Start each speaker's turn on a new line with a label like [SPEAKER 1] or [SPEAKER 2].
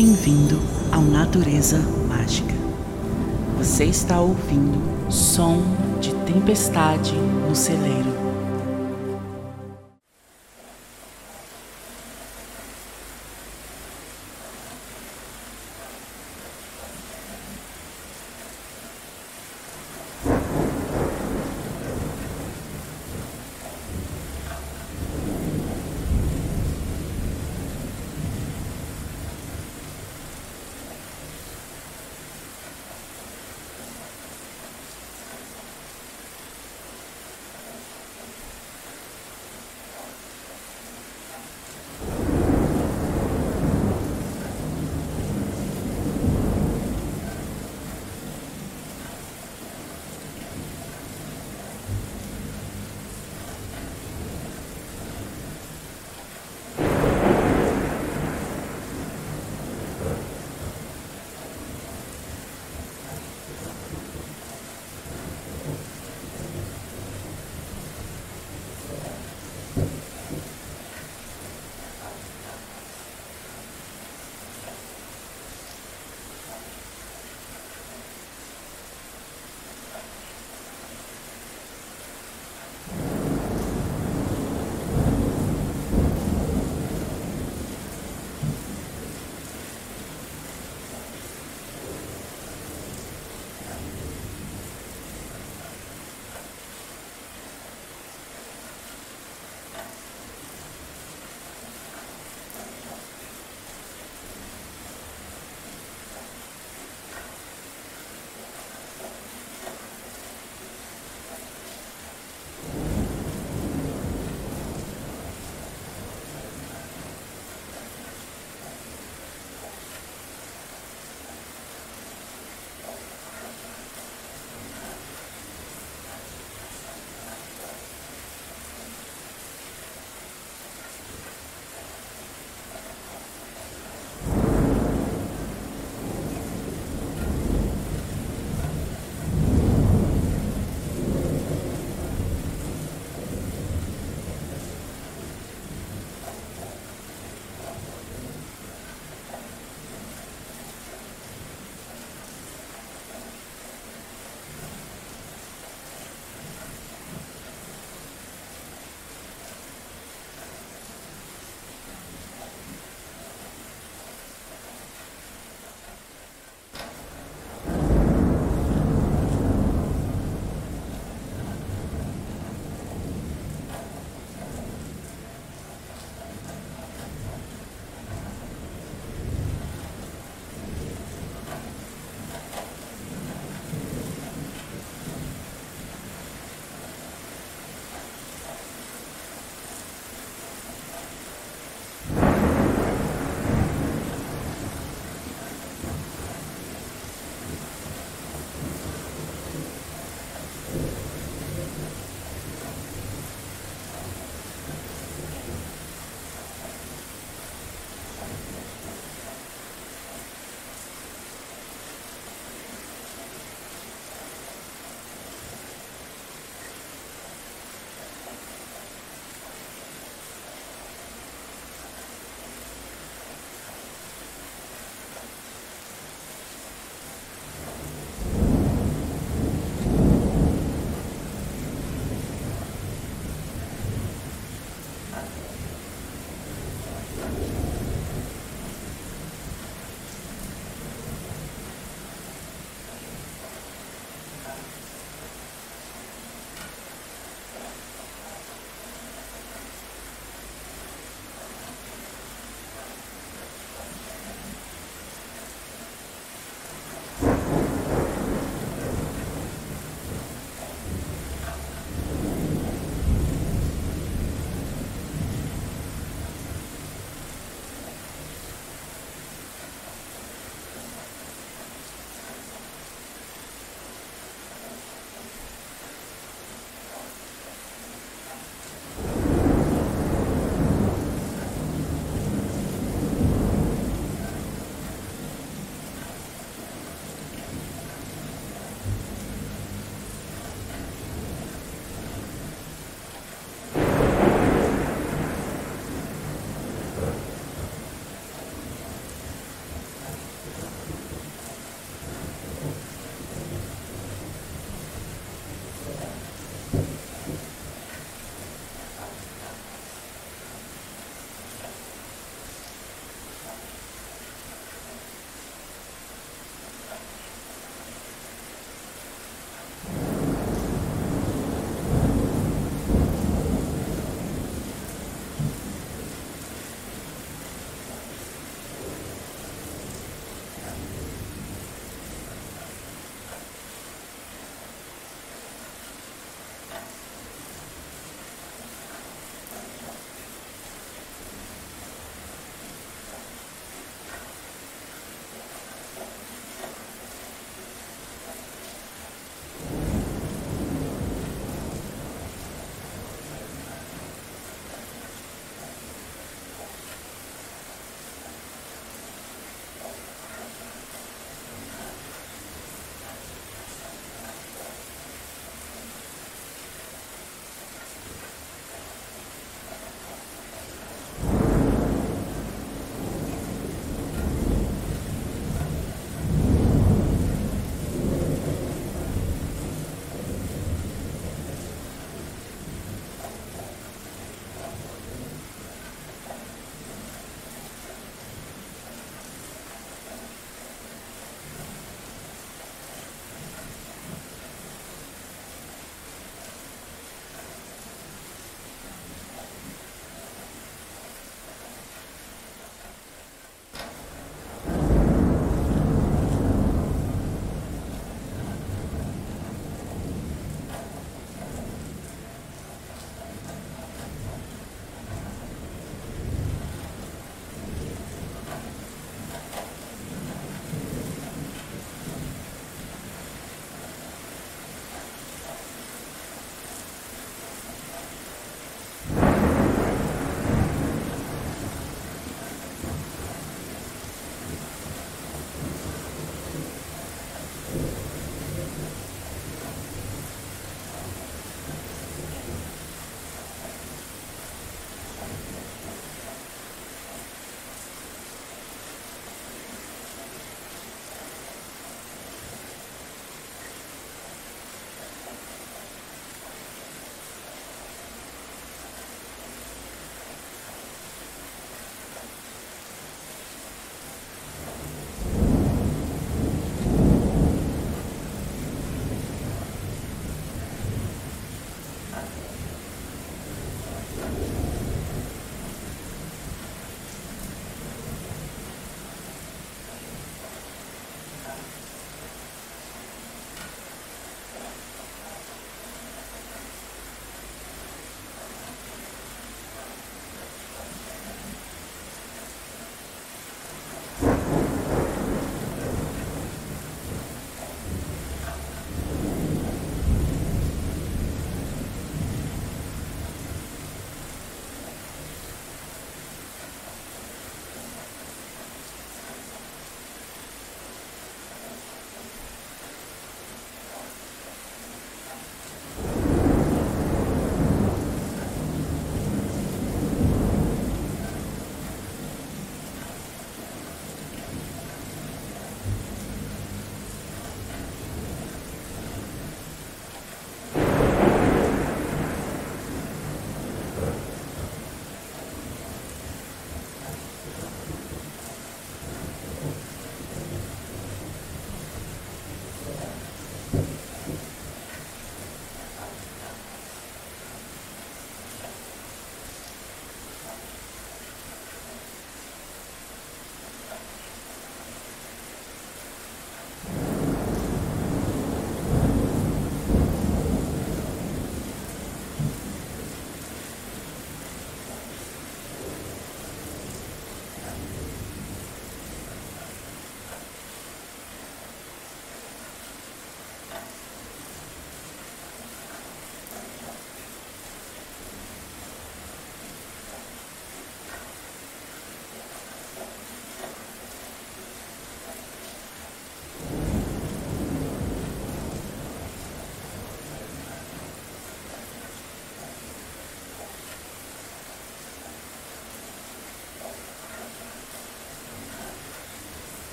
[SPEAKER 1] bem-vindo ao Natureza Mágica. Você está ouvindo som de tempestade no celeiro.